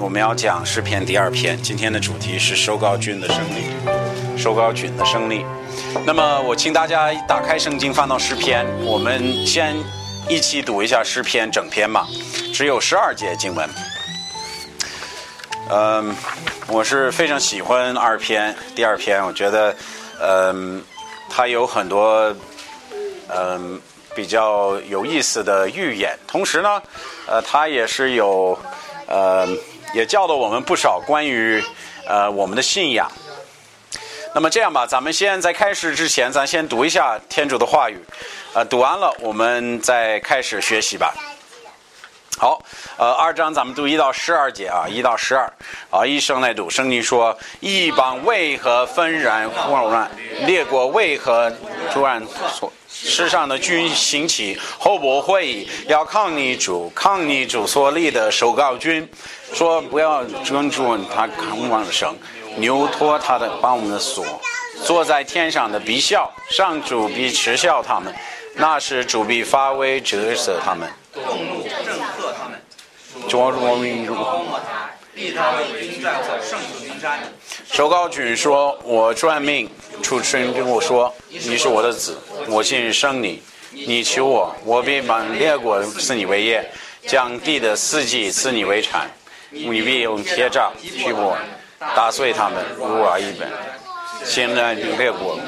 我们要讲诗篇第二篇，今天的主题是收高君的胜利，收高军的胜利。那么我请大家打开圣经，翻到诗篇，我们先一起读一下诗篇整篇嘛，只有十二节经文。嗯，我是非常喜欢二篇，第二篇，我觉得，嗯，它有很多，嗯，比较有意思的预言，同时呢，呃，它也是有，呃，也教导我们不少关于，呃，我们的信仰。那么这样吧，咱们先在开始之前，咱先读一下天主的话语，呃，读完了，我们再开始学习吧。好，呃，二章咱们读一到十二节啊，一到十二啊，一生来读。圣经说：一邦为何纷然混乱？列国为何突然所？世上的军兴起，后不会议要抗逆主，抗逆主所立的首告军，说不要尊重他康旺盛，牛托他的把我们的锁，坐在天上的必笑，上主必耻笑他们，那是主必发威折射他们。动怒震慑他们，捉住民主。包括他，立他为君在我圣群山。手高举说：“我传命出声跟我说，你是我的子，我今日生你，你求我，我必满列国赐你为业，将地的四季赐你为产，你必用铁杖去我，打碎他们，如瓦一本。现在列国，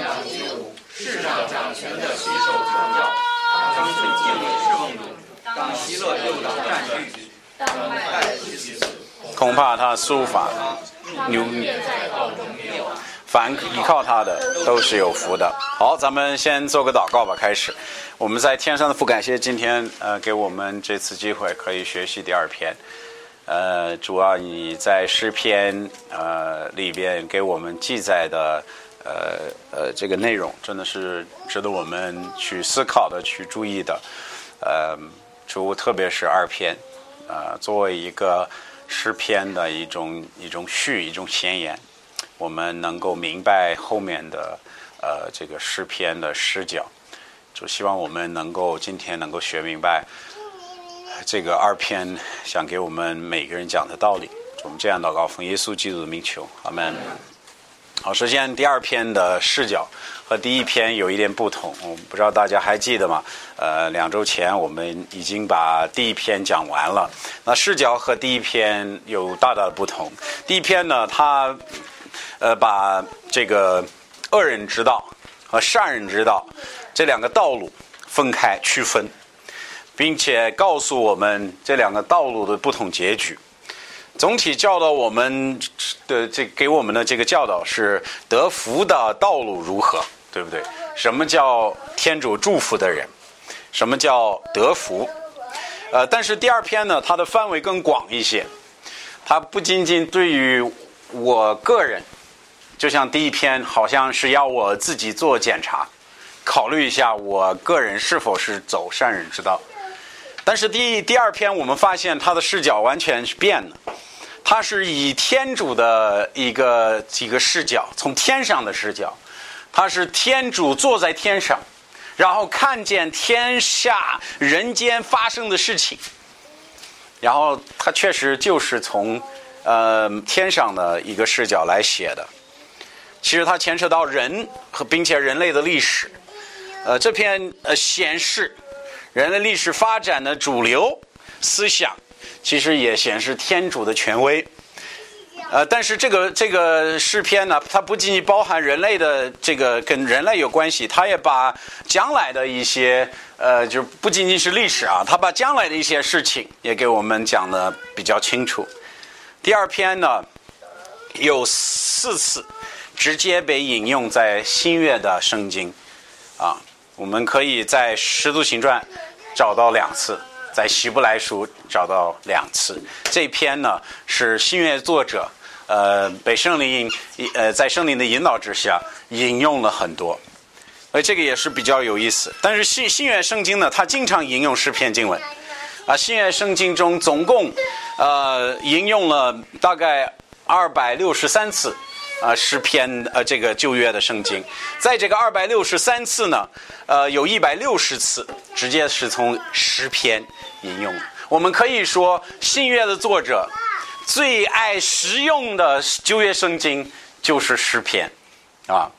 世上掌权的举手传教，当尊敬为侍奉主，当喜乐诱导战具，当爱惜其死。恐怕他书法牛。”凡依靠他的都是有福的。好，咱们先做个祷告吧。开始，我们在天上的父，感谢今天呃给我们这次机会可以学习第二篇。呃，主要你在诗篇呃里边给我们记载的呃呃这个内容，真的是值得我们去思考的、去注意的。呃，主特别是二篇，呃，作为一个诗篇的一种一种序、一种前言。我们能够明白后面的呃这个诗篇的视角，就希望我们能够今天能够学明白这个二篇想给我们每个人讲的道理。我们这样祷告，奉耶稣基督的名求，阿门。好，首先第二篇的视角和第一篇有一点不同，我不知道大家还记得吗？呃，两周前我们已经把第一篇讲完了，那视角和第一篇有大大的不同。第一篇呢，它呃，把这个恶人之道和善人之道这两个道路分开区分，并且告诉我们这两个道路的不同结局。总体教导我们的这给我们的这个教导是得福的道路如何，对不对？什么叫天主祝福的人？什么叫得福？呃，但是第二篇呢，它的范围更广一些，它不仅仅对于我个人。就像第一篇，好像是要我自己做检查，考虑一下我个人是否是走善人之道。但是第第二篇，我们发现他的视角完全是变了，他是以天主的一个几个视角，从天上的视角，他是天主坐在天上，然后看见天下人间发生的事情，然后他确实就是从呃天上的一个视角来写的。其实它牵扯到人和并且人类的历史，呃，这篇呃显示人类历史发展的主流思想，其实也显示天主的权威。呃，但是这个这个诗篇呢，它不仅仅包含人类的这个跟人类有关系，它也把将来的一些呃，就不仅仅是历史啊，它把将来的一些事情也给我们讲的比较清楚。第二篇呢，有四次。直接被引用在新月的圣经，啊，我们可以在《使徒行传》找到两次，在《希伯来书》找到两次。这篇呢是新月作者，呃，被圣灵呃在圣灵的引导之下引用了很多，而这个也是比较有意思。但是新新月圣经呢，它经常引用诗篇经文，啊，新月圣经中总共呃引用了大概二百六十三次。啊，诗篇呃，这个旧约的圣经，在这个二百六十三次呢，呃，有一百六十次直接是从诗篇引用。我们可以说，新约的作者最爱实用的旧约圣经就是诗篇，啊，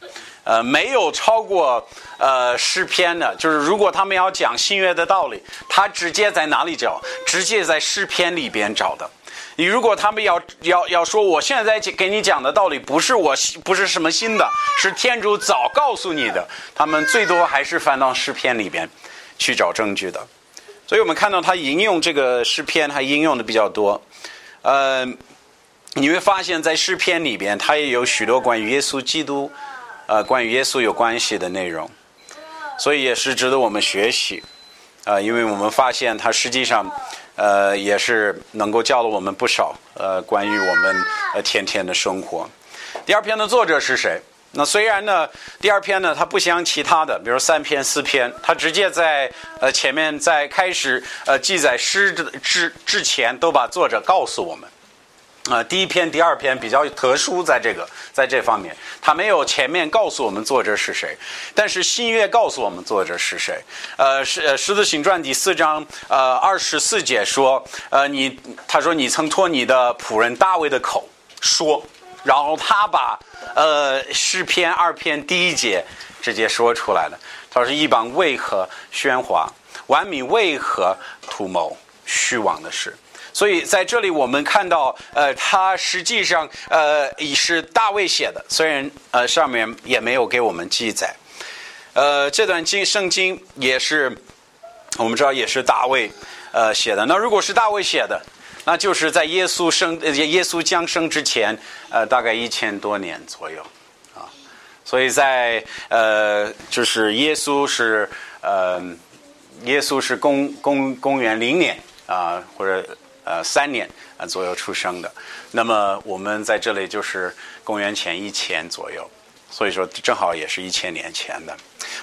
呃，没有超过呃诗篇的。就是如果他们要讲新约的道理，他直接在哪里找？直接在诗篇里边找的。你如果他们要要要说，我现在给你讲的道理不是我不是什么新的，是天主早告诉你的，他们最多还是翻到诗篇里边去找证据的。所以我们看到他引用这个诗篇，他引用的比较多。呃，你会发现在诗篇里边，他也有许多关于耶稣基督，呃，关于耶稣有关系的内容，所以也是值得我们学习。啊，因为我们发现他实际上，呃，也是能够教了我们不少，呃，关于我们呃天天的生活。第二篇的作者是谁？那虽然呢，第二篇呢，它不像其他的，比如三篇、四篇，它直接在呃前面在开始呃记载诗之之前，都把作者告诉我们。啊，第一篇、第二篇比较特殊，在这个在这方面，他没有前面告诉我们作者是谁，但是新约告诉我们作者是谁。呃，是《狮子行传》第四章呃二十四节说，呃，你他说你曾托你的仆人大卫的口说，然后他把呃诗篇二篇第一节直接说出来了。他说：“一帮为何喧哗？万民为何图谋虚妄的事？”所以在这里，我们看到，呃，他实际上，呃，也是大卫写的，虽然呃上面也没有给我们记载。呃，这段经圣经也是我们知道也是大卫呃写的。那如果是大卫写的，那就是在耶稣生耶稣降生之前，呃，大概一千多年左右啊。所以在呃，就是耶稣是呃，耶稣是公公公元零年啊，或者。呃，三年啊左右出生的，那么我们在这里就是公元前一千左右，所以说正好也是一千年前的。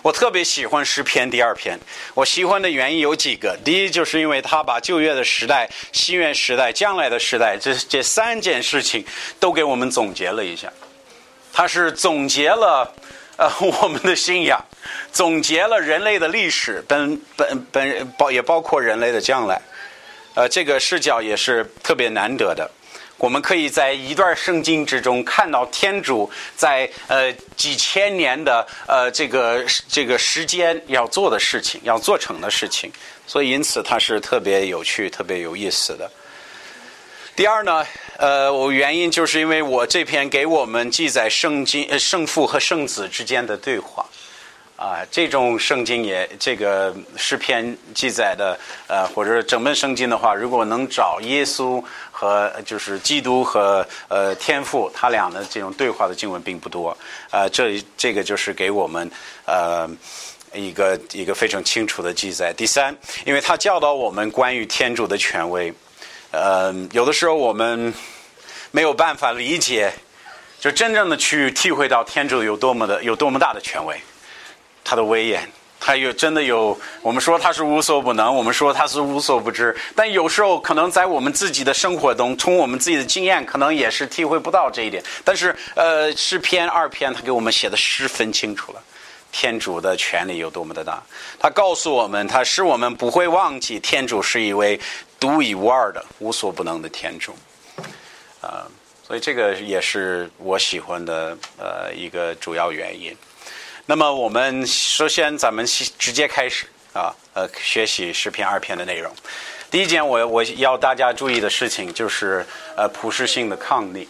我特别喜欢诗篇第二篇，我喜欢的原因有几个。第一，就是因为他把旧约的时代、新约时代、将来的时代这这三件事情都给我们总结了一下。他是总结了呃我们的信仰，总结了人类的历史，本本本包也包括人类的将来。呃，这个视角也是特别难得的。我们可以在一段圣经之中看到天主在呃几千年的呃这个这个时间要做的事情，要做成的事情，所以因此它是特别有趣、特别有意思的。第二呢，呃，我原因就是因为我这篇给我们记载圣经呃圣父和圣子之间的对话。啊，这种圣经也这个诗篇记载的，呃，或者整本圣经的话，如果能找耶稣和就是基督和呃天父他俩的这种对话的经文并不多，呃，这这个就是给我们呃一个一个非常清楚的记载。第三，因为他教导我们关于天主的权威，呃，有的时候我们没有办法理解，就真正的去体会到天主有多么的有多么大的权威。他的威严，他有真的有。我们说他是无所不能，我们说他是无所不知。但有时候可能在我们自己的生活中，从我们自己的经验，可能也是体会不到这一点。但是，呃，诗篇二篇他给我们写的十分清楚了，天主的权力有多么的大。他告诉我们，他使我们不会忘记天主是一位独一无二的、无所不能的天主。啊，所以这个也是我喜欢的呃一个主要原因。那么我们首先咱们直接开始啊，呃，学习十篇二篇的内容。第一件我我要大家注意的事情就是呃普世性的抗逆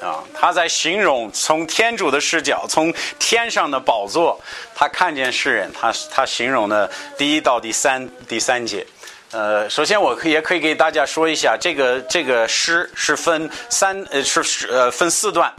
啊，他在形容从天主的视角，从天上的宝座，他看见世人，他他形容的第一到第三第三节。呃，首先我可也可以给大家说一下，这个这个诗是分三呃是是呃分四段。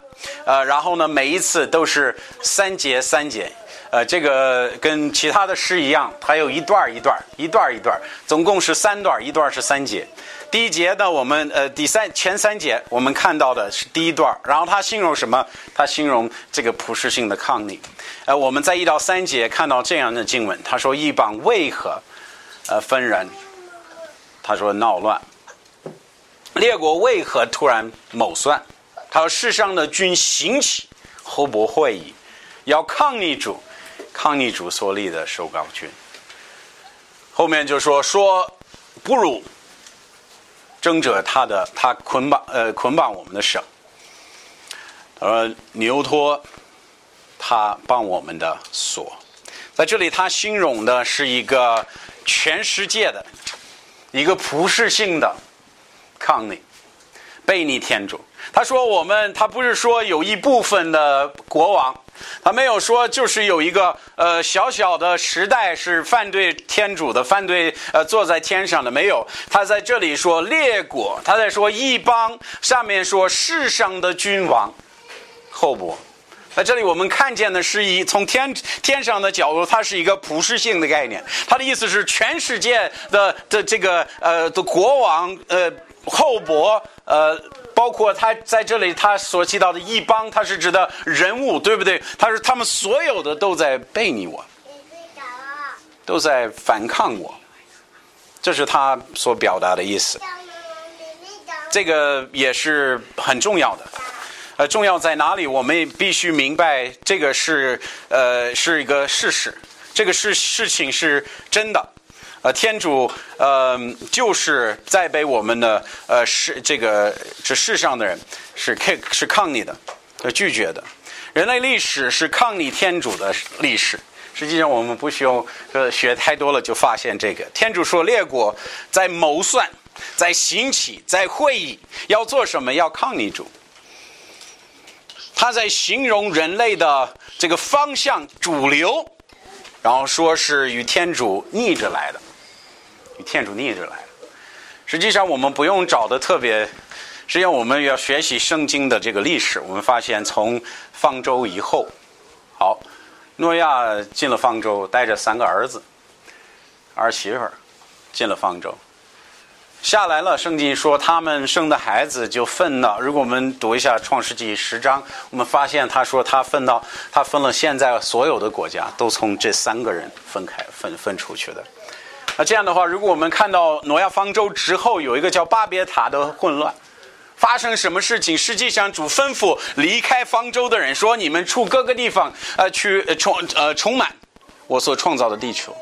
呃，然后呢，每一次都是三节三节，呃，这个跟其他的诗一样，它有一段一段一段一段总共是三段，一段是三节。第一节呢，我们呃第三前三节我们看到的是第一段，然后它形容什么？它形容这个普世性的抗逆。呃，我们在一到三节看到这样的经文，他说一邦为何呃分人？他说闹乱，列国为何突然谋算？他说：“世上的君兴起，后不会议，要抗逆主，抗逆主所立的首高君。后面就说说，不如争着他的他捆绑呃捆绑我们的手。呃，牛托他帮我们的锁，在这里他形容的是一个全世界的一个普世性的抗逆。背逆天主，他说我们，他不是说有一部分的国王，他没有说就是有一个呃小小的时代是反对天主的，反对呃坐在天上的没有。他在这里说列国，他在说异邦，上面说世上的君王，后部，在这里我们看见的是一从天天上的角度，它是一个普世性的概念。它的意思是全世界的的这个呃的国王呃。厚薄，呃，包括他在这里他所提到的一帮，他是指的人物，对不对？他是他们所有的都在背逆我，都在反抗我，这是他所表达的意思。这个也是很重要的，呃，重要在哪里？我们必须明白，这个是呃是一个事实，这个事事情是真的。呃，天主，呃，就是在被我们的呃世这个这世上的人是抗是抗逆的，拒绝的。人类历史是抗逆天主的历史。实际上，我们不需要呃学太多了，就发现这个。天主说，列国在谋算，在兴起，在会议，要做什么？要抗逆主。他在形容人类的这个方向主流，然后说是与天主逆着来的。与天主逆着来的实际上，我们不用找的特别。实际上，我们要学习圣经的这个历史。我们发现，从方舟以后，好，诺亚进了方舟，带着三个儿子、儿媳妇儿进了方舟，下来了。圣经说，他们生的孩子就分了。如果我们读一下《创世纪》十章，我们发现他说他分到，他分了现在所有的国家，都从这三个人分开分分出去的。那这样的话，如果我们看到挪亚方舟之后有一个叫巴别塔的混乱，发生什么事情？实际上主吩咐离开方舟的人说：“你们出各个地方，呃，去充呃充满我所创造的地球。”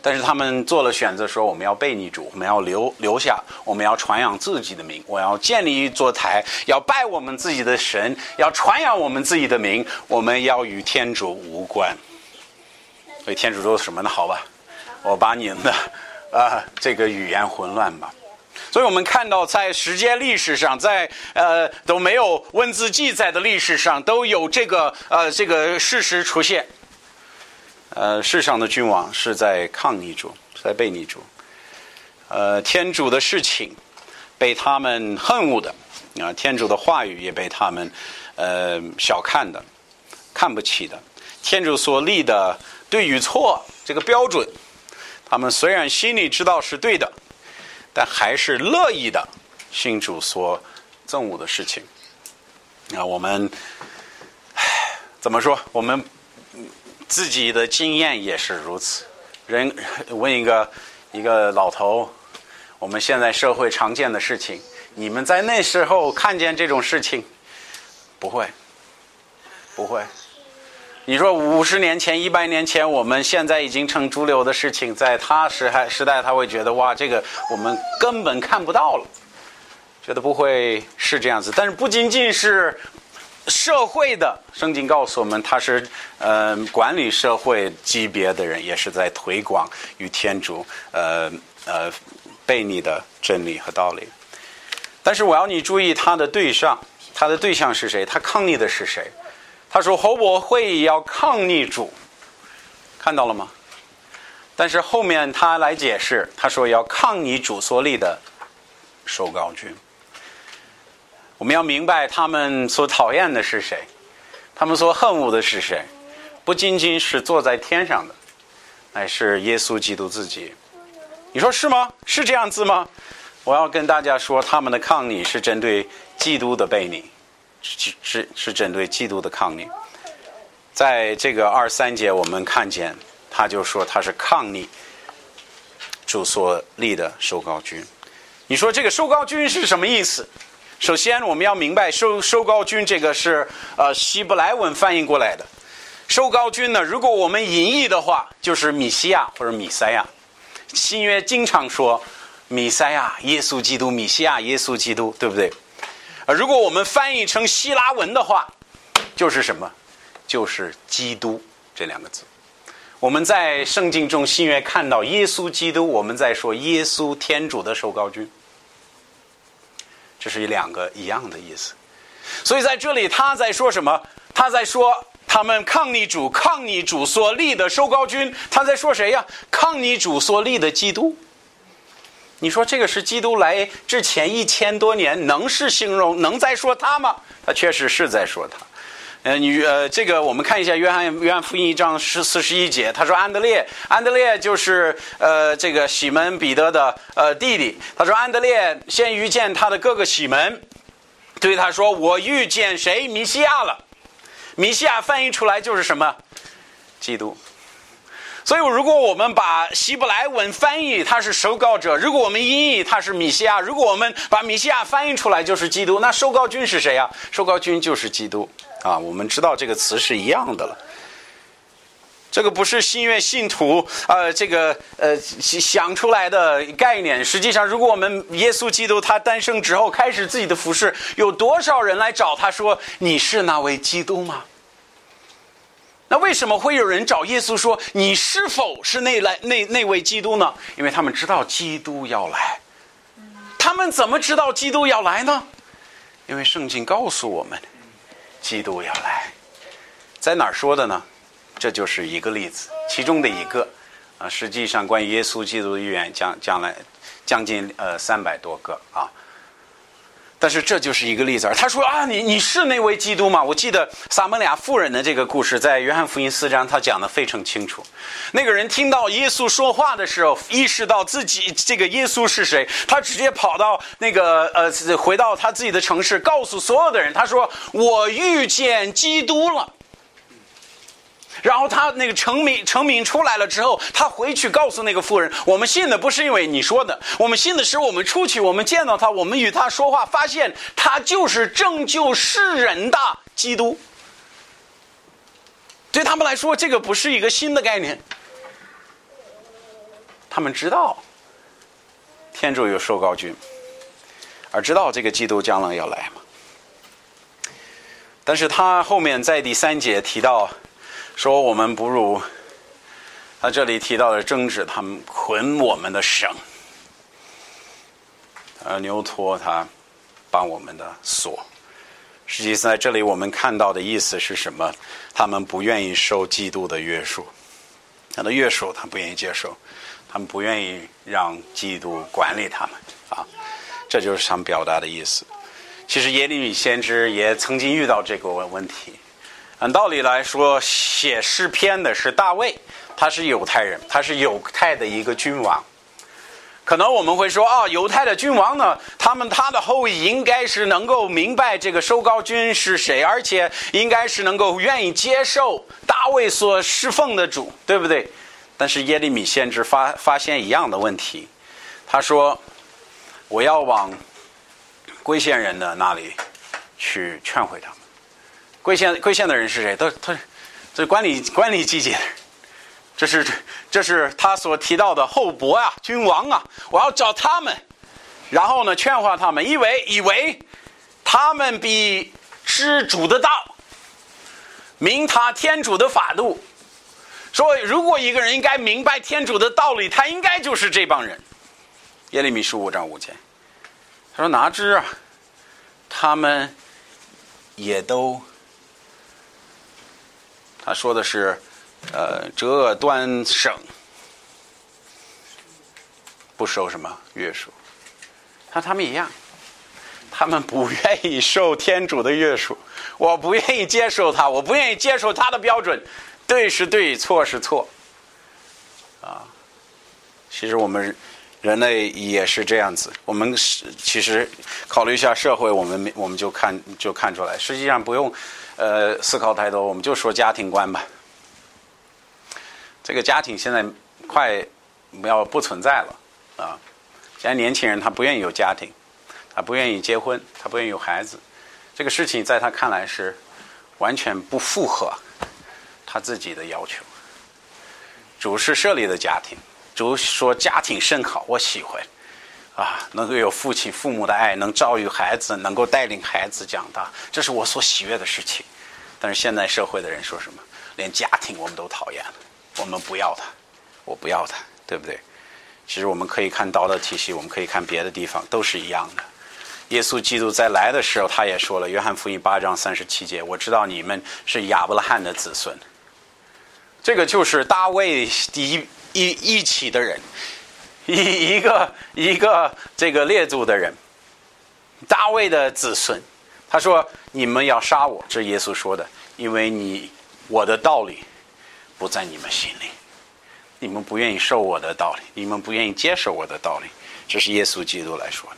但是他们做了选择，说我们要背逆主，我们要留留下，我们要传扬自己的名，我要建立一座台，要拜我们自己的神，要传扬我们自己的名，我们要与天主无关。所以天主说什么呢？好吧。我把你的啊这个语言混乱吧，所以我们看到在时间历史上，在呃都没有文字记载的历史上，都有这个呃这个事实出现。呃，世上的君王是在抗逆主，在背逆主。呃，天主的事情被他们恨恶的啊，天主的话语也被他们呃小看的、看不起的。天主所立的对与错这个标准。他们虽然心里知道是对的，但还是乐意的信主所憎恶的事情。那我们唉怎么说？我们自己的经验也是如此。人 问一个一个老头：“我们现在社会常见的事情，你们在那时候看见这种事情，不会，不会。”你说五十年前、一百年前，我们现在已经成主流的事情，在他时还时代，他会觉得哇，这个我们根本看不到了，觉得不会是这样子。但是不仅仅是社会的圣经告诉我们，他是呃管理社会级别的人，也是在推广与天主呃呃背逆的真理和道理。但是我要你注意，他的对象，他的对象是谁？他抗逆的是谁？他说：“侯伯会要抗逆主，看到了吗？但是后面他来解释，他说要抗逆主所立的受膏君。我们要明白他们所讨厌的是谁，他们所恨恶的是谁？不仅仅是坐在天上的，乃是耶稣基督自己。你说是吗？是这样子吗？我要跟大家说，他们的抗逆是针对基督的背逆。”是是是针对基督的抗逆，在这个二三节，我们看见他就说他是抗逆主所立的受膏君。你说这个受膏君是什么意思？首先我们要明白受受高君这个是呃希伯来文翻译过来的。受高君呢，如果我们音译的话，就是米西亚或者米塞亚。新约经常说米塞亚，耶稣基督，米西亚，耶稣基督，对不对？啊，如果我们翻译成希腊文的话，就是什么？就是基督这两个字。我们在圣经中新约看到耶稣基督，我们在说耶稣天主的受高君，这是两个一样的意思。所以在这里他在说什么？他在说他们抗逆主，抗逆主所立的收高君。他在说谁呀？抗逆主所立的基督。你说这个是基督来之前一千多年，能是形容，能在说他吗？他确实是在说他。呃，你呃，这个我们看一下约翰约翰福音一章十四十一节，他说安德烈，安德烈就是呃这个西门彼得的呃弟弟。他说安德烈先遇见他的哥哥西门，对他说我遇见谁？米西亚了。米西亚翻译出来就是什么？基督。所以，如果我们把希伯来文翻译，他是受膏者；如果我们音译，他是米西亚；如果我们把米西亚翻译出来，就是基督。那受膏君是谁呀？受膏君就是基督啊！我们知道这个词是一样的了。这个不是新约信徒呃这个呃想出来的概念。实际上，如果我们耶稣基督他诞生之后开始自己的服饰，有多少人来找他说：“你是那位基督吗？”那为什么会有人找耶稣说：“你是否是那来那那位基督呢？”因为他们知道基督要来。他们怎么知道基督要来呢？因为圣经告诉我们，基督要来。在哪儿说的呢？这就是一个例子，其中的一个。啊，实际上关于耶稣基督的预言，将将来将近呃三百多个啊。但是这就是一个例子。他说啊，你你是那位基督吗？我记得撒门俩妇人的这个故事，在约翰福音四章，他讲的非常清楚。那个人听到耶稣说话的时候，意识到自己这个耶稣是谁，他直接跑到那个呃，回到他自己的城市，告诉所有的人，他说：“我遇见基督了。”然后他那个成名成名出来了之后，他回去告诉那个妇人：“我们信的不是因为你说的，我们信的是我们出去，我们见到他，我们与他说话，发现他就是拯救世人的基督。”对他们来说，这个不是一个新的概念。他们知道天主有受膏君，而知道这个基督将来要来嘛。但是他后面在第三节提到。说我们不如，他这里提到的争执，他们捆我们的绳，呃，牛托他帮我们的锁。实际在这里我们看到的意思是什么？他们不愿意受基督的约束，他的约束他不愿意接受，他们不愿意让基督管理他们啊，这就是想表达的意思。其实耶利米先知也曾经遇到这个问题。按道理来说，写诗篇的是大卫，他是犹太人，他是犹太的一个君王。可能我们会说，啊，犹太的君王呢，他们他的后裔应该是能够明白这个收膏君是谁，而且应该是能够愿意接受大卫所侍奉的主，对不对？但是耶利米先知发发现一样的问题，他说：“我要往归县人的那里去劝回他”贵县贵县的人是谁？都他，这管理管理阶级，这是这是他所提到的后伯啊，君王啊，我要找他们，然后呢劝化他们，以为以为他们比知主的道，明他天主的法度，说如果一个人应该明白天主的道理，他应该就是这帮人。耶利米书五章五节，他说哪知啊，他们也都。他说的是，呃，折断省不受什么约束，和他们一样，他们不愿意受天主的约束，我不愿意接受他，我不愿意接受他的标准，对是对，错是错，啊，其实我们人类也是这样子，我们是其实考虑一下社会，我们我们就看就看出来，实际上不用。呃，思考太多，我们就说家庭观吧。这个家庭现在快要不存在了啊！现在年轻人他不愿意有家庭，他不愿意结婚，他不愿意有孩子。这个事情在他看来是完全不符合他自己的要求。主是设立的家庭，主说家庭甚好，我喜欢。啊，能够有父亲、父母的爱，能教育孩子，能够带领孩子长大，这是我所喜悦的事情。但是现在社会的人说什么？连家庭我们都讨厌了，我们不要他，我不要他，对不对？其实我们可以看道德体系，我们可以看别的地方，都是一样的。耶稣基督在来的时候，他也说了，《约翰福音》八章三十七节：“我知道你们是亚伯拉罕的子孙。”这个就是大卫一一一起的人。一一个一个这个列祖的人，大卫的子孙，他说：“你们要杀我。”这耶稣说的，因为你我的道理不在你们心里，你们不愿意受我的道理，你们不愿意接受我的道理。这是耶稣基督来说的。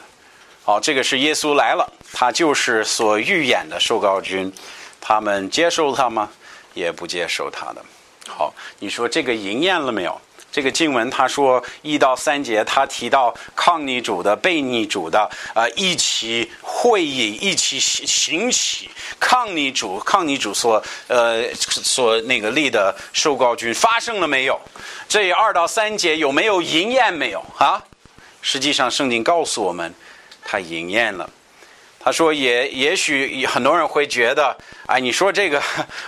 好，这个是耶稣来了，他就是所预演的受膏君，他们接受他吗？也不接受他的。好，你说这个应验了没有？这个经文他说一到三节，他提到抗逆主的、被逆主的，呃，一起会议，一起行行起抗逆主、抗逆主所呃所那个立的受告军发生了没有？这二到三节有没有应验没有啊？实际上，圣经告诉我们，它应验了。他说：“也也许很多人会觉得，哎，你说这个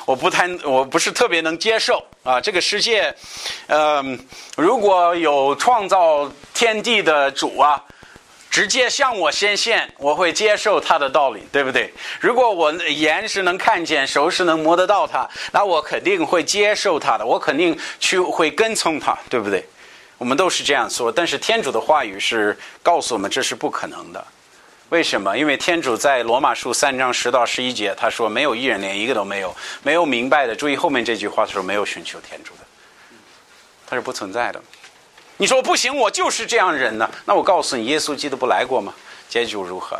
我不太，我不是特别能接受啊。这个世界，嗯，如果有创造天地的主啊，直接向我显现，我会接受他的道理，对不对？如果我眼是能看见，手是能摸得到他，那我肯定会接受他的，我肯定去会跟从他，对不对？我们都是这样说。但是天主的话语是告诉我们，这是不可能的。”为什么？因为天主在罗马书三章十到十一节，他说没有一人，连一个都没有，没有明白的。注意后面这句话，的时候没有寻求天主的，他是不存在的。你说不行，我就是这样人呢？那我告诉你，耶稣基督不来过吗？结局如何？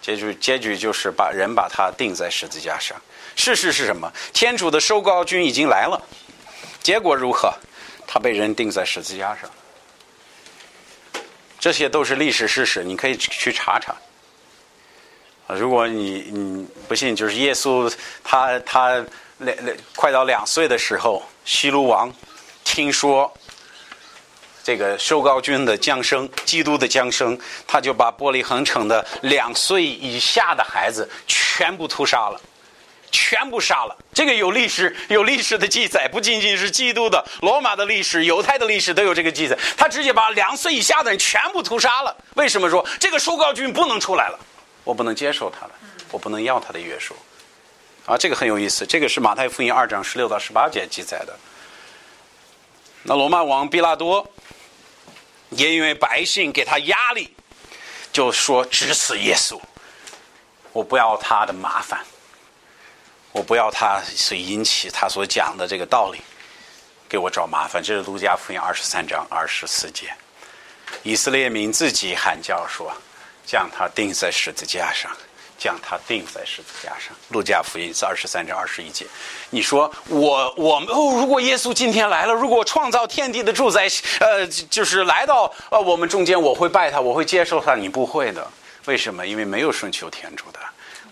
结局结局就是把人把他钉在十字架上。事实是什么？天主的收高君已经来了，结果如何？他被人钉在十字架上。这些都是历史事实，你可以去查查。啊如果你你不信，就是耶稣他他两两快到两岁的时候，西鲁王听说这个受膏君的降生，基督的降生，他就把玻璃恒城的两岁以下的孩子全部屠杀了，全部杀了。这个有历史有历史的记载，不仅仅是基督的、罗马的历史、犹太的历史都有这个记载。他直接把两岁以下的人全部屠杀了。为什么说这个受膏君不能出来了？我不能接受他的，我不能要他的约束，啊，这个很有意思。这个是马太福音二章十六到十八节记载的。那罗马王毕拉多也因为百姓给他压力，就说只死耶稣，我不要他的麻烦，我不要他所引起他所讲的这个道理，给我找麻烦。这是路加福音二十三章二十四节，以色列民自己喊叫说。将他钉在十字架上，将他钉在十字架上。路加福音是二十三章二十一节。你说我我们哦，如果耶稣今天来了，如果创造天地的主宰，呃，就是来到呃我们中间，我会拜他，我会接受他。你不会的，为什么？因为没有顺求天主的，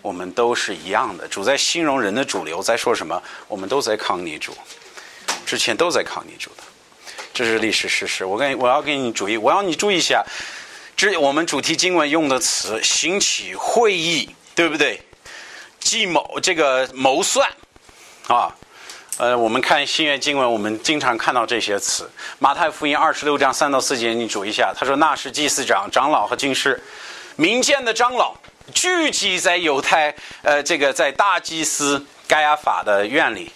我们都是一样的。主在形容人的主流在说什么？我们都在抗逆主，之前都在抗逆主的，这是历史事实。我跟我要给你注意，我要你注意一下。这我们主题经文用的词“兴起会议”，对不对？计谋这个谋算啊，呃，我们看新约经文，我们经常看到这些词。马太福音二十六章三到四节，你注意一下，他说：“那是祭司长、长老和经师，民间的长老聚集在犹太，呃，这个在大祭司盖亚法的院里，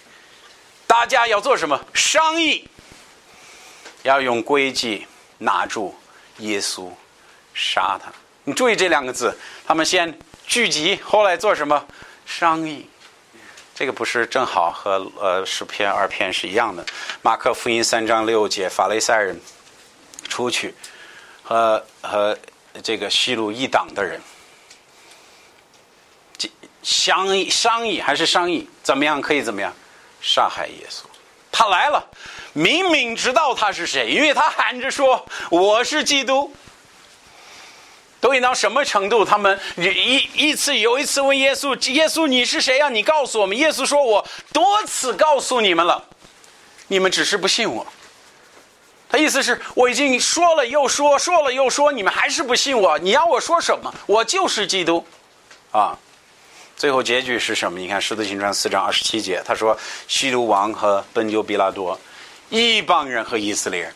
大家要做什么？商议，要用规矩拿住耶稣。”杀他！你注意这两个字，他们先聚集，后来做什么商议？这个不是正好和呃十篇二篇是一样的？马克福音三章六节，法利赛人出去和和这个西路一党的人商议商议还是商议？怎么样可以怎么样杀害耶稣？他来了，明明知道他是谁，因为他喊着说我是基督。都已到什么程度？他们一一次又一次问耶稣：“耶稣，你是谁呀？你告诉我们。”耶稣说：“我多次告诉你们了，你们只是不信我。他意思是我已经说了又说，说了又说，你们还是不信我。你要我说什么？我就是基督，啊！最后结局是什么？你看《使徒行传》四章二十七节，他说：“西毒王和本丢比拉多，一帮人和以色列人。”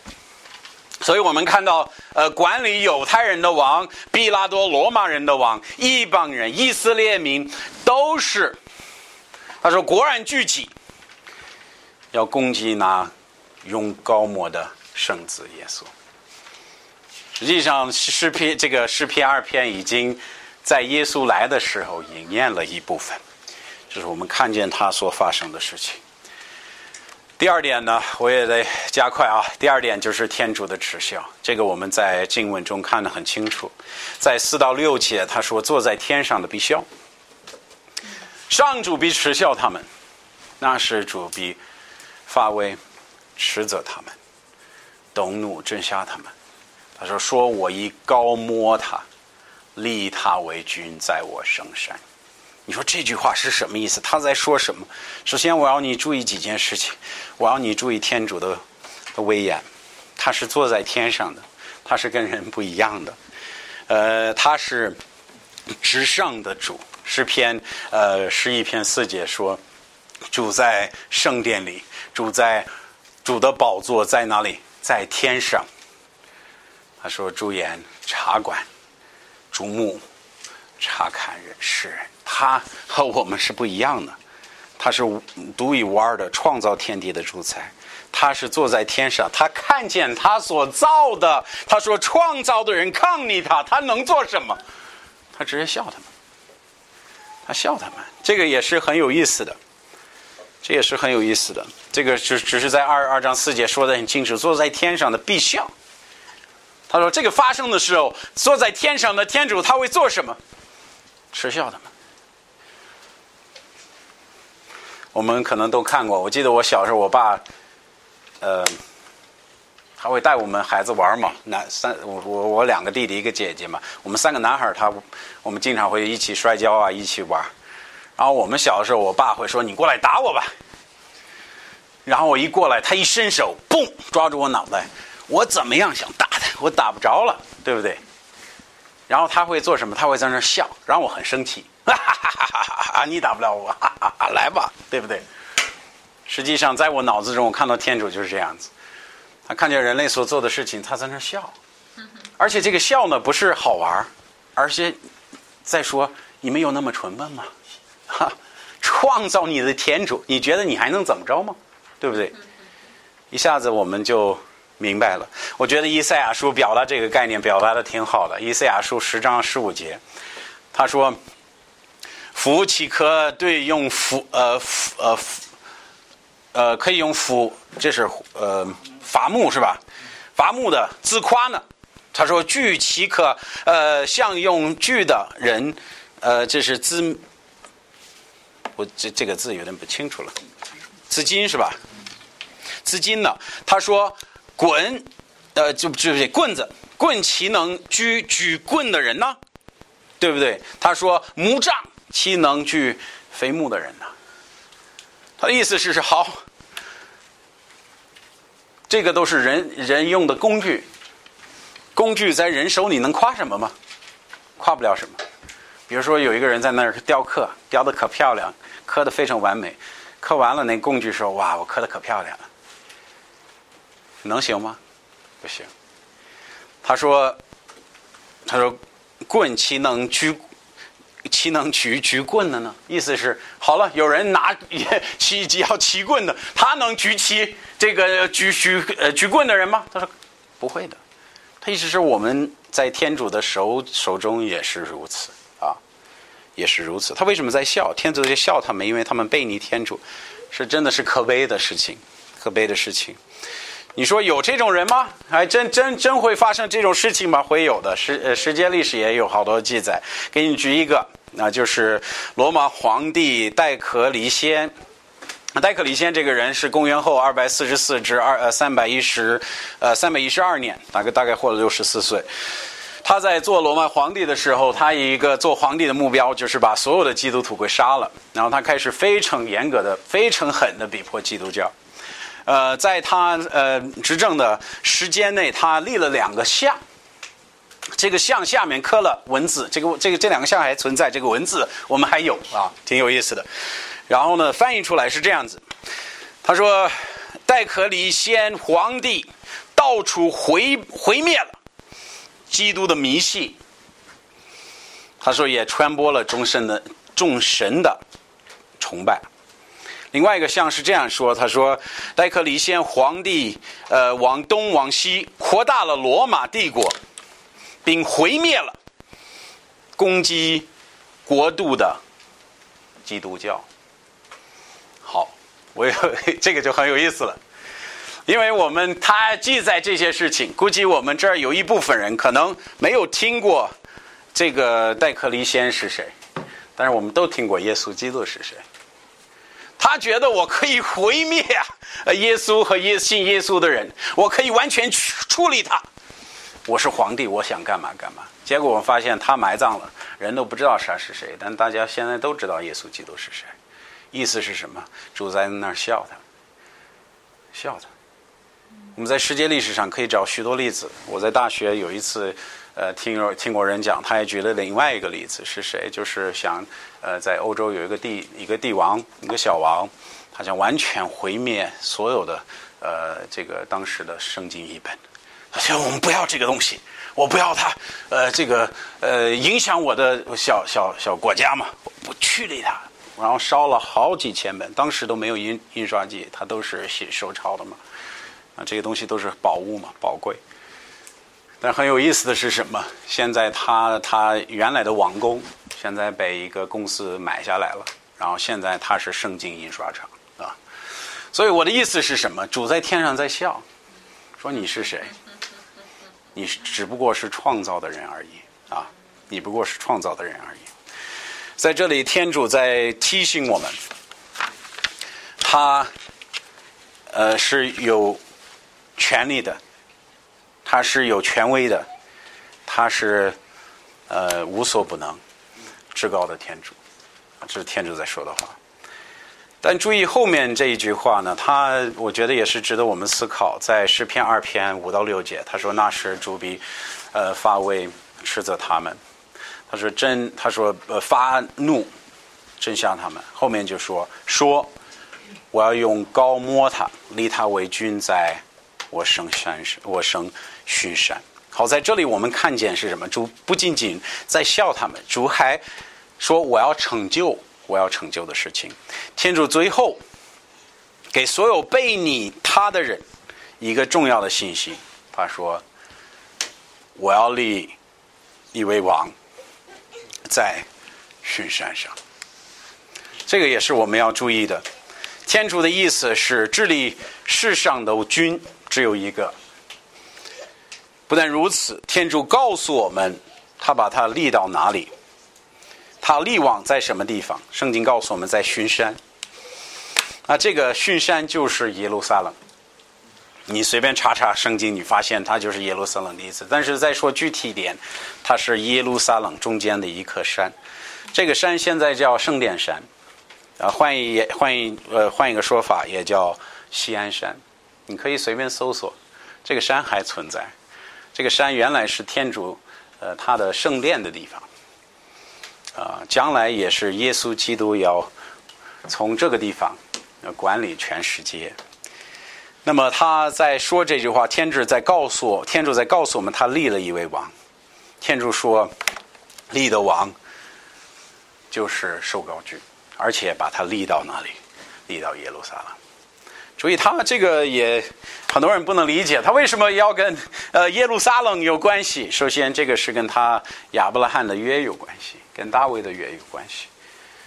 所以我们看到，呃，管理犹太人的王，毕拉多罗马人的王，一帮人以色列民都是，他说果然聚集，要攻击那用高抹的圣子耶稣。实际上，诗篇这个诗篇二篇已经。在耶稣来的时候，应验了一部分，就是我们看见他所发生的事情。第二点呢，我也得加快啊。第二点就是天主的耻笑，这个我们在经文中看得很清楚。在四到六节，他说：“坐在天上的必笑，上主必耻笑他们；那是主必发威，斥责他们，动怒震吓他们。”他说：“说我以高摸他。”立他为君，在我圣山。你说这句话是什么意思？他在说什么？首先，我要你注意几件事情。我要你注意天主的威严，他是坐在天上的，他是跟人不一样的。呃，他是至上的主。诗篇呃十一篇四节说，主在圣殿里，主在主的宝座在哪里？在天上。他说：“主言茶馆。”注目查看人世，他和我们是不一样的。他是独一无二的创造天地的主宰，他是坐在天上，他看见他所造的。他说：“创造的人抗议他，他能做什么？他直接笑他们，他笑他们。这个也是很有意思的，这也是很有意思的。这个只只是在二二章四节说的很清楚，坐在天上的必笑。”他说：“这个发生的时候，坐在天上的天主他会做什么？耻笑他们。我们可能都看过。我记得我小时候，我爸，呃，他会带我们孩子玩嘛。男三，我我我两个弟弟一个姐姐嘛。我们三个男孩他我们经常会一起摔跤啊，一起玩。然后我们小的时候，我爸会说：‘你过来打我吧。’然后我一过来，他一伸手，嘣，抓住我脑袋。”我怎么样想打他，我打不着了，对不对？然后他会做什么？他会在那笑，让我很生气。哈哈哈哈哈！你打不了我，哈哈哈！来吧，对不对？实际上，在我脑子中，我看到天主就是这样子。他看见人类所做的事情，他在那笑。而且这个笑呢，不是好玩而且再说，你们有那么蠢笨吗？哈！创造你的天主，你觉得你还能怎么着吗？对不对？一下子我们就。明白了，我觉得以赛亚书表达这个概念表达的挺好的。以赛亚书十章十五节，他说：“夫岂可对用夫呃呃呃可以用夫，这是呃伐木是吧？伐木的自夸呢？他说锯其可呃像用锯的人呃这是资我这这个字有点不清楚了，资金是吧？资金呢？他说。”滚，呃，就就这棍子，棍其能举举棍的人呢？对不对？他说木杖岂能举飞木的人呢？他的意思是是好，这个都是人人用的工具，工具在人手里能夸什么吗？夸不了什么。比如说有一个人在那儿雕刻，雕的可漂亮，刻的非常完美，刻完了那工具说哇，我刻的可漂亮了。能行吗？不行。他说：“他说，棍其能居，岂能举举棍的呢？意思是，好了，有人拿也起要起棍的，他能举起这个举举呃举棍的人吗？”他说：“不会的。”他意思是我们在天主的手手中也是如此啊，也是如此。他为什么在笑？天主在笑他们，因为他们背逆天主，是真的是可悲的事情，可悲的事情。你说有这种人吗？还真真真会发生这种事情吗？会有的，世呃世界历史也有好多记载。给你举一个，那就是罗马皇帝戴克里先。戴克里先这个人是公元后二百四十四至二呃三百一十呃三百一十二年，大概大概活了六十四岁。他在做罗马皇帝的时候，他一个做皇帝的目标就是把所有的基督徒给杀了。然后他开始非常严格的、非常狠的逼迫基督教。呃，在他呃执政的时间内，他立了两个像。这个像下面刻了文字，这个这个这两个像还存在，这个文字我们还有啊，挺有意思的。然后呢，翻译出来是这样子，他说：“戴可里先皇帝到处毁毁灭了基督的迷信。”他说也传播了众神的众神的崇拜。另外一个像是这样说，他说：“戴克里先皇帝呃往东往西扩大了罗马帝国。”并毁灭了攻击国度的基督教。好，我有 这个就很有意思了，因为我们他记载这些事情，估计我们这儿有一部分人可能没有听过这个戴克里先是谁，但是我们都听过耶稣基督是谁。他觉得我可以毁灭耶稣和耶信耶稣的人，我可以完全去处理他。我是皇帝，我想干嘛干嘛。结果我发现他埋葬了，人都不知道他是谁。但大家现在都知道耶稣基督是谁。意思是什么？主在那儿笑他，笑他。我们在世界历史上可以找许多例子。我在大学有一次，呃，听听过人讲，他也举了另外一个例子，是谁？就是想，呃，在欧洲有一个帝，一个帝王，一个小王，他想完全毁灭所有的，呃，这个当时的圣经译本。他说：“我们不要这个东西，我不要它，呃，这个呃，影响我的小小小国家嘛，我去理它。然后烧了好几千本，当时都没有印印刷机，它都是写手抄的嘛。啊，这些东西都是宝物嘛，宝贵。但很有意思的是什么？现在他他原来的王宫，现在被一个公司买下来了，然后现在他是圣经印刷厂啊。所以我的意思是什么？主在天上在笑，说你是谁？”你只不过是创造的人而已啊！你不过是创造的人而已。在这里，天主在提醒我们，他呃是有权利的，他是有权威的，他是呃无所不能、至高的天主。这是天主在说的话。但注意后面这一句话呢，他我觉得也是值得我们思考。在诗篇二篇五到六节，他说：“那时主必呃发威斥责他们。”他说：“真，他说呃发怒，真像他们。”后面就说：“说我要用高摸他，立他为君，在我生山，我生巡山。”好，在这里我们看见是什么？主不仅仅在笑他们，主还说：“我要成就。”我要成就的事情，天主最后给所有背你他的人一个重要的信息，他说：“我要立一位王在巡山上。”这个也是我们要注意的。天主的意思是治理世上的君只有一个。不但如此，天主告诉我们，他把他立到哪里。他立王在什么地方？圣经告诉我们在巡山。啊，这个巡山就是耶路撒冷。你随便查查圣经，你发现它就是耶路撒冷的意思。但是再说具体一点，它是耶路撒冷中间的一颗山。这个山现在叫圣殿山，啊，换一换一呃换一个说法，也叫西安山。你可以随便搜索，这个山还存在。这个山原来是天主呃他的圣殿的地方。啊，将来也是耶稣基督要从这个地方管理全世界。那么他在说这句话，天主在告诉，天主在告诉我们，他立了一位王。天主说，立的王就是受膏君，而且把他立到哪里？立到耶路撒冷。所以他这个也很多人不能理解，他为什么要跟呃耶路撒冷有关系？首先，这个是跟他亚伯拉罕的约有关系。跟大卫的约有关系，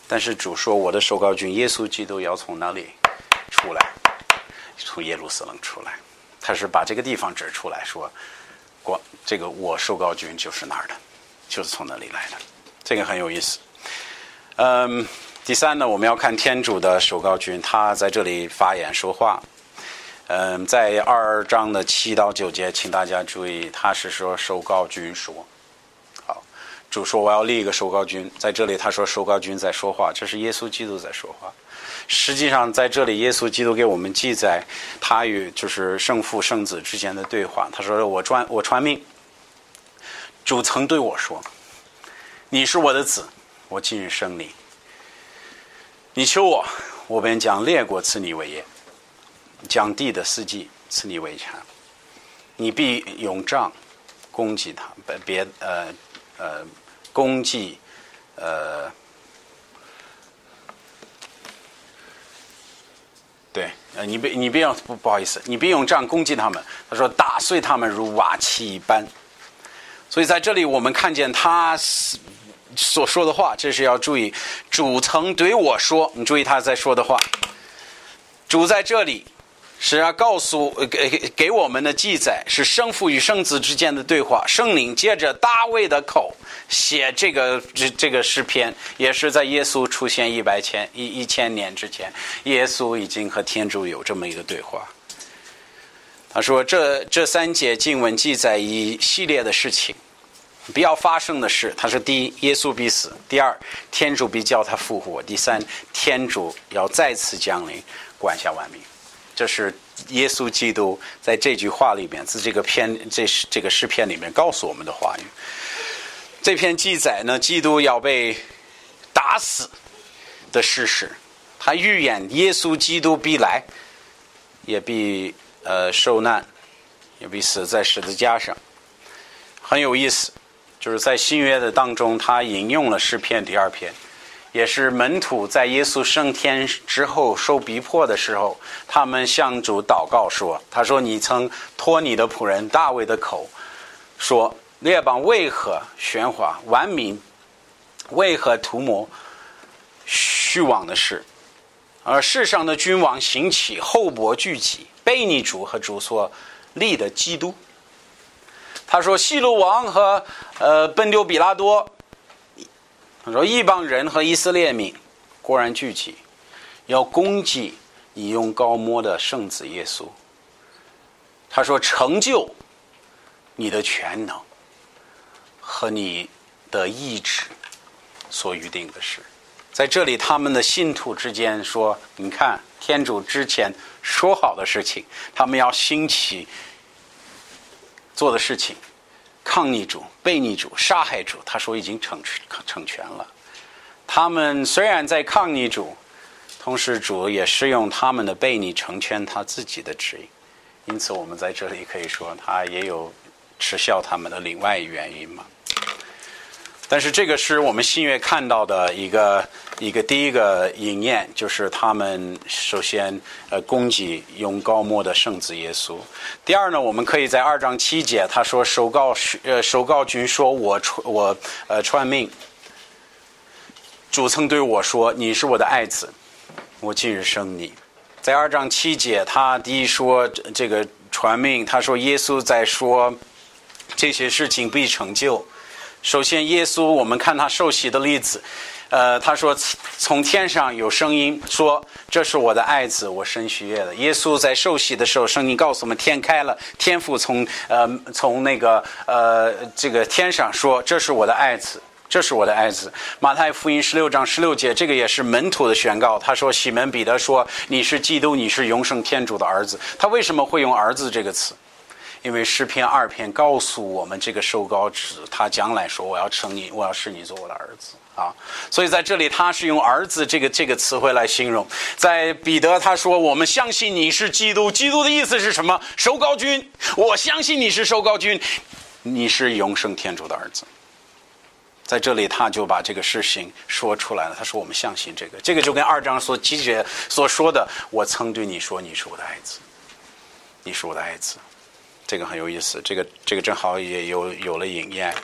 但是主说我的受膏君耶稣基督要从哪里出来？从耶路撒冷出来，他是把这个地方指出来说，光这个我受膏君就是哪儿的，就是从那里来的，这个很有意思。嗯，第三呢，我们要看天主的受膏君，他在这里发言说话。嗯，在二章的七到九节，请大家注意，他是说受膏君说。好主说：“我要立一个受膏君，在这里他说受膏君在说话，这是耶稣基督在说话。实际上在这里，耶稣基督给我们记载他与就是圣父圣子之间的对话。他说：“我传我传命，主曾对我说，你是我的子，我今日生你。你求我，我便将列国赐你为业，将地的四季赐你为产。你必用杖攻击他，别别呃呃攻击呃。”对，呃，你别你别用不不好意思，你别用杖攻击他们。他说打碎他们如瓦器一般。所以在这里我们看见他是所说的话，这是要注意。主曾对我说，你注意他在说的话。主在这里。是要告诉给给我们的记载是圣父与圣子之间的对话。圣灵借着大卫的口写这个这这个诗篇，也是在耶稣出现一百千一一千年之前，耶稣已经和天主有这么一个对话。他说：“这这三节经文记载一系列的事情，必要发生的事。他说：第一，耶稣必死；第二，天主必叫他复活；第三，天主要再次降临，管辖万民。”这是耶稣基督在这句话里面，在这个篇这是这个诗篇里面告诉我们的话语。这篇记载呢，基督要被打死的事实，他预言耶稣基督必来，也必呃受难，也必死在十字架上。很有意思，就是在新约的当中，他引用了诗篇第二篇。也是门徒在耶稣升天之后受逼迫的时候，他们向主祷告说：“他说，你曾托你的仆人大卫的口，说列邦为何喧哗，万民为何图谋虚妄的事？而世上的君王兴起，厚薄聚集，背逆主和主所立的基督。”他说：“希罗王和呃奔丢比拉多。”他说：“一帮人和以色列民果然聚集，要攻击你用高摩的圣子耶稣。”他说：“成就你的全能和你的意志所预定的事。”在这里，他们的信徒之间说：“你看，天主之前说好的事情，他们要兴起做的事情。”抗逆主、背逆主、杀害主，他说已经成成全了。他们虽然在抗逆主，同时主也是用他们的背逆成全他自己的旨意。因此，我们在这里可以说，他也有耻笑他们的另外原因嘛。但是这个是我们新月看到的一个一个第一个应验，就是他们首先呃攻击用高莫的圣子耶稣。第二呢，我们可以在二章七节，他说首告呃首告君说我传我呃传命，主曾对我说你是我的爱子，我今日生你。在二章七节，他第一说这个传命，他说耶稣在说这些事情必成就。首先，耶稣，我们看他受洗的例子，呃，他说从天上有声音说：“这是我的爱子，我深喜悦的。”耶稣在受洗的时候，声音告诉我们天开了，天父从呃从那个呃这个天上说：“这是我的爱子，这是我的爱子。”马太福音十六章十六节，这个也是门徒的宣告。他说：“西门彼得说，你是基督，你是永生天主的儿子。”他为什么会用“儿子”这个词？因为诗篇二篇告诉我们，这个受膏者他将来说：“我要称你，我要视你做我的儿子。”啊，所以在这里他是用“儿子”这个这个词汇来形容。在彼得他说：“我们相信你是基督。”基督的意思是什么？受高君。我相信你是受高君，你是永生天主的儿子。在这里他就把这个事情说出来了。他说：“我们相信这个，这个就跟二章所记节所说的：‘我曾对你说，你是我的爱子，你是我的爱子。’”这个很有意思，这个这个正好也有有了应验，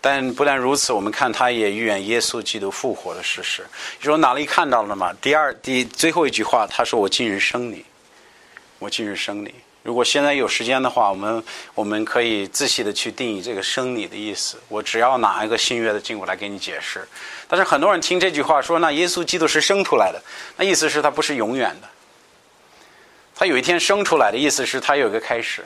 但不但如此，我们看他也预言耶稣基督复活的事实。你说哪里看到了吗？第二第最后一句话，他说：“我今日生你，我今日生你。”如果现在有时间的话，我们我们可以仔细的去定义这个“生你”的意思。我只要拿一个新约的经文来给你解释。但是很多人听这句话说：“那耶稣基督是生出来的，那意思是他不是永远的，他有一天生出来的意思是他有一个开始。”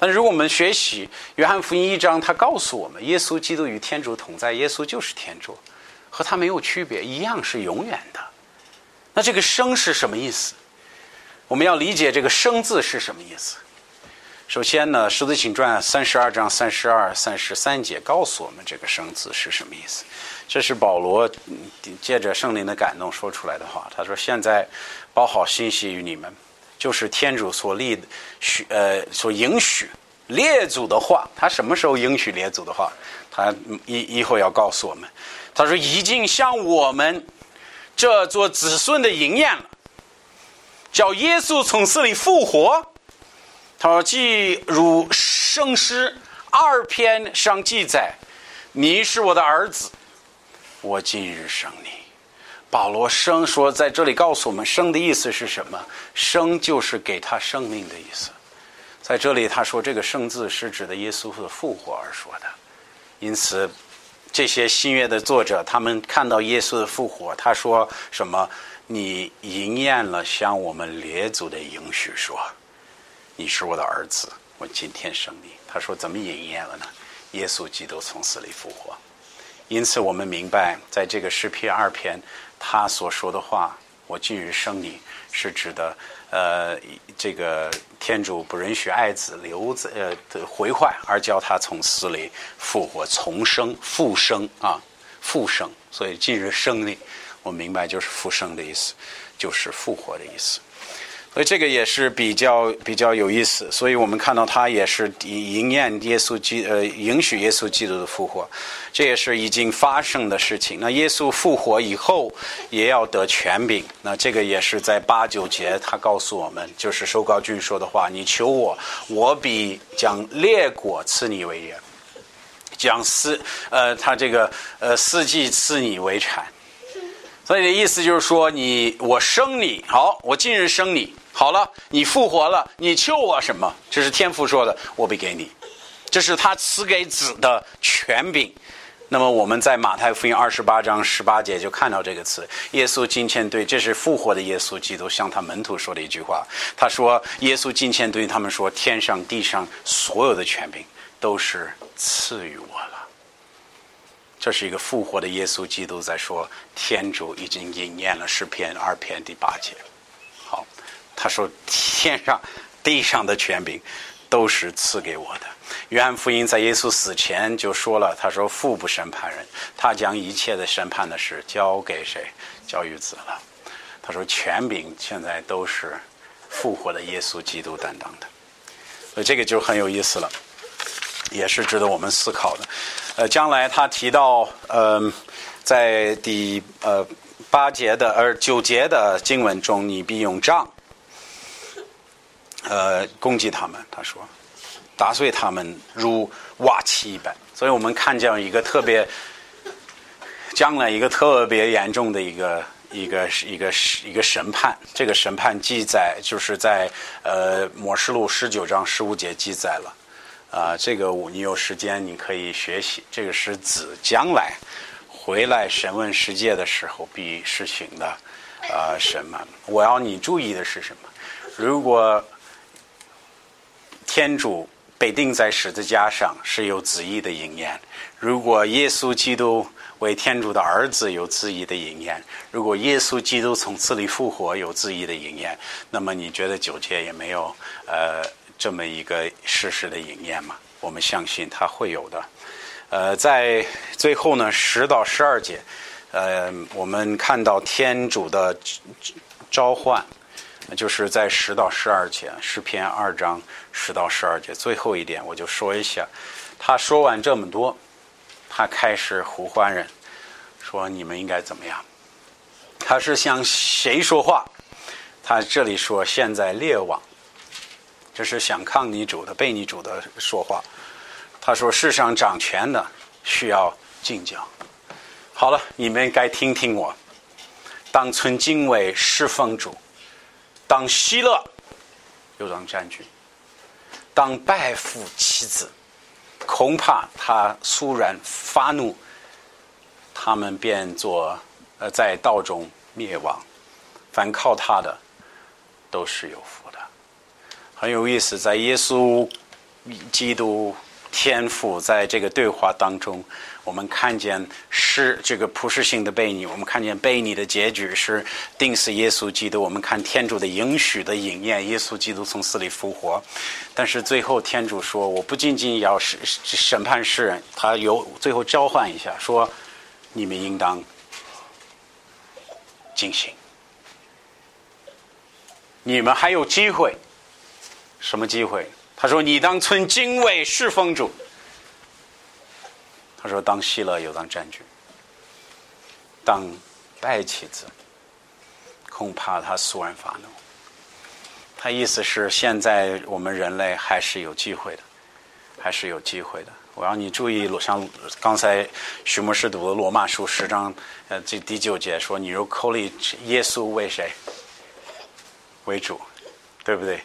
但如果我们学习约翰福音一章，他告诉我们，耶稣基督与天主同在，耶稣就是天主，和他没有区别，一样是永远的。那这个生是什么意思？我们要理解这个生字是什么意思。首先呢，《使徒行传》三十二章三十二、三十三节告诉我们这个生字是什么意思。这是保罗借着圣灵的感动说出来的话。他说：“现在包好信息于你们，就是天主所立的许呃所应许列祖的话。他什么时候应许列祖的话？他以以后要告诉我们。他说已经向我们这做子孙的应验了，叫耶稣从死里复活。他说，即如圣诗二篇上记载：你是我的儿子。”我今日生你，保罗生说，在这里告诉我们，生的意思是什么？生就是给他生命的意思。在这里他说，这个生字是指的耶稣的复活而说的。因此，这些新约的作者，他们看到耶稣的复活，他说什么？你应验了向我们列祖的应许，说你是我的儿子，我今天生你。他说怎么应验了呢？耶稣基督从死里复活。因此，我们明白，在这个诗篇二篇，他所说的话“我今日生你”，是指的，呃，这个天主不允许爱子留在呃的毁坏，而叫他从死里复活、重生、复生啊，复生。所以，今日生你，我明白就是复生的意思，就是复活的意思。所以这个也是比较比较有意思，所以我们看到他也是迎验耶稣基呃允许耶稣基督的复活，这也是已经发生的事情。那耶稣复活以后也要得权柄，那这个也是在八九节他告诉我们，就是受高君说的话：“你求我，我必将列国赐你为业，将四呃他这个呃四季赐你为产。”所以的意思就是说，你我生你好，我今日生你。好了，你复活了，你求我什么？这是天父说的，我必给你。这是他赐给子的权柄。那么我们在马太福音二十八章十八节就看到这个词：耶稣金钱对，这是复活的耶稣基督向他门徒说的一句话。他说：“耶稣金钱对他们说，天上地上所有的权柄都是赐予我了。”这是一个复活的耶稣基督在说，天主已经应验了诗篇二篇第八节。好他说：“天上、地上的权柄都是赐给我的。”约翰福音在耶稣死前就说了：“他说父不审判人，他将一切的审判的事交给谁？交于子了。”他说：“权柄现在都是复活的耶稣基督担当的。”所以这个就很有意思了，也是值得我们思考的。呃，将来他提到，呃，在第呃八节的呃九节的经文中，你必用杖。呃，攻击他们，他说，打碎他们如瓦器一般。所以我们看见一个特别，将来一个特别严重的一个一个一个一个审判。这个审判记载就是在呃《末世录》十九章十五节记载了。啊，这个你有时间你可以学习。这个是子将来回来审问世界的时候必实行的啊什么。我要你注意的是什么？如果天主被钉在十字架上是有旨意的应验。如果耶稣基督为天主的儿子有旨意的应验，如果耶稣基督从死里复活有旨意的应验，那么你觉得九节也没有呃这么一个事实的应验吗？我们相信他会有的。呃，在最后呢，十到十二节，呃，我们看到天主的召唤。就是在十到十二节诗篇二章十到十二节最后一点，我就说一下。他说完这么多，他开始呼唤人，说你们应该怎么样？他是向谁说话？他这里说现在列王，这是想抗你主的、背你主的说话。他说世上掌权的需要敬教。好了，你们该听听我，当存敬畏侍奉主。当希勒又当占据，当拜父妻子，恐怕他突然发怒，他们便做呃在道中灭亡。凡靠他的都是有福。很有意思，在耶稣基督天父在这个对话当中，我们看见是这个普世性的悖逆，我们看见悖逆的结局是定死耶稣基督，我们看天主的应许的应验，耶稣基督从死里复活。但是最后天主说，我不仅仅要审审判世人，他有最后交换一下，说你们应当进行，你们还有机会，什么机会？他说：“你当存敬畏侍奉主。”他说：“当希勒有当占据，当拜妻子，恐怕他肃然发怒。”他意思是，现在我们人类还是有机会的，还是有机会的。我让你注意，像刚才徐牧师读的《罗马书》十章，呃，这第九节说：“你若口里耶稣为谁为主，对不对？”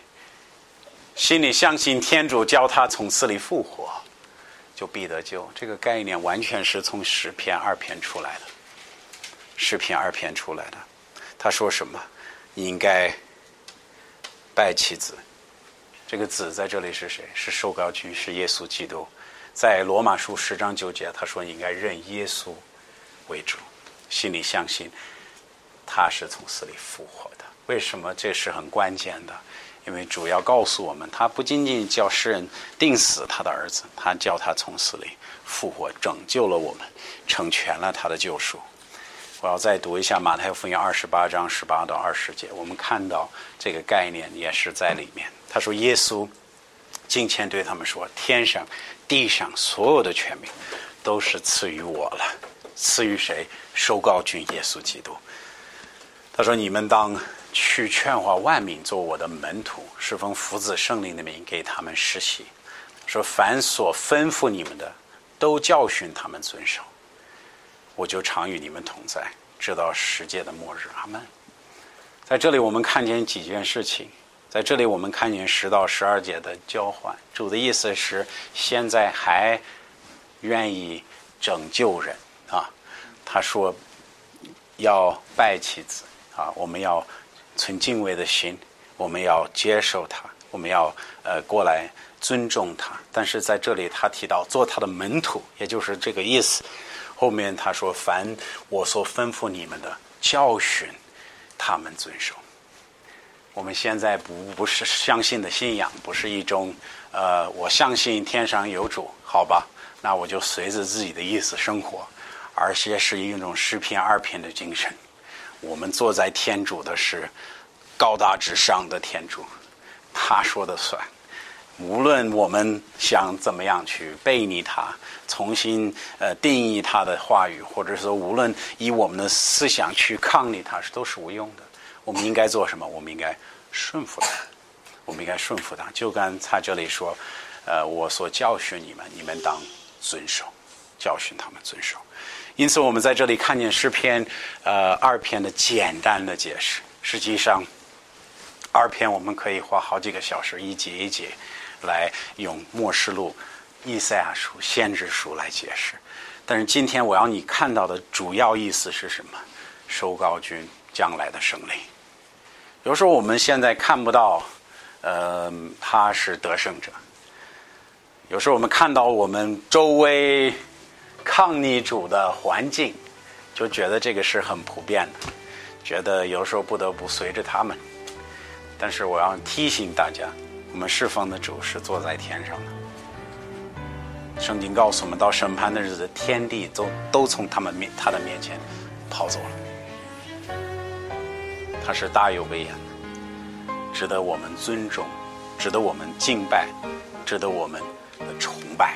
心里相信天主教他从死里复活，就必得救。这个概念完全是从诗篇二篇出来的。诗篇二篇出来的，他说什么？应该拜妻子。这个子在这里是谁？是受膏君，是耶稣基督。在罗马书十章九节，他说应该认耶稣为主，心里相信他是从死里复活的。为什么这是很关键的？因为主要告诉我们，他不仅仅叫诗人定死他的儿子，他叫他从死里复活，拯救了我们，成全了他的救赎。我要再读一下马太福音二十八章十八到二十节，我们看到这个概念也是在里面。他说：“耶稣今天对他们说，天上地上所有的权柄都是赐予我了，赐予谁？受告君耶稣基督。”他说：“你们当。”去劝化万民做我的门徒，是奉父子圣灵的名给他们实习。说凡所吩咐你们的，都教训他们遵守。我就常与你们同在，直到世界的末日。阿门。在这里，我们看见几件事情。在这里，我们看见十到十二节的交换。主的意思是，现在还愿意拯救人啊。他说要拜妻子啊，我们要。存敬畏的心，我们要接受他，我们要呃过来尊重他。但是在这里，他提到做他的门徒，也就是这个意思。后面他说：“凡我所吩咐你们的教训，他们遵守。”我们现在不不是相信的信仰，不是一种呃，我相信天上有主，好吧，那我就随着自己的意思生活，而且是一种诗篇二篇的精神。我们坐在天主的是高大之上的天主，他说的算。无论我们想怎么样去背逆他，重新呃定义他的话语，或者说无论以我们的思想去抗逆他，是都是无用的。我们应该做什么？我们应该顺服他。我们应该顺服他。就刚才这里说，呃，我所教训你们，你们当遵守，教训他们遵守。因此，我们在这里看见诗篇，呃，二篇的简单的解释。实际上，二篇我们可以花好几个小时，一节一节来用末世录、以赛亚书、先知书来解释。但是今天我要你看到的主要意思是什么？收高君将来的胜利。有时候我们现在看不到，呃，他是得胜者。有时候我们看到我们周围。抗逆主的环境，就觉得这个是很普遍的，觉得有时候不得不随着他们。但是我要提醒大家，我们侍奉的主是坐在天上的。圣经告诉我们，到审判的日子，天地都都从他们面他的面前跑走了。他是大有威严的，值得我们尊重，值得我们敬拜，值得我们的崇拜。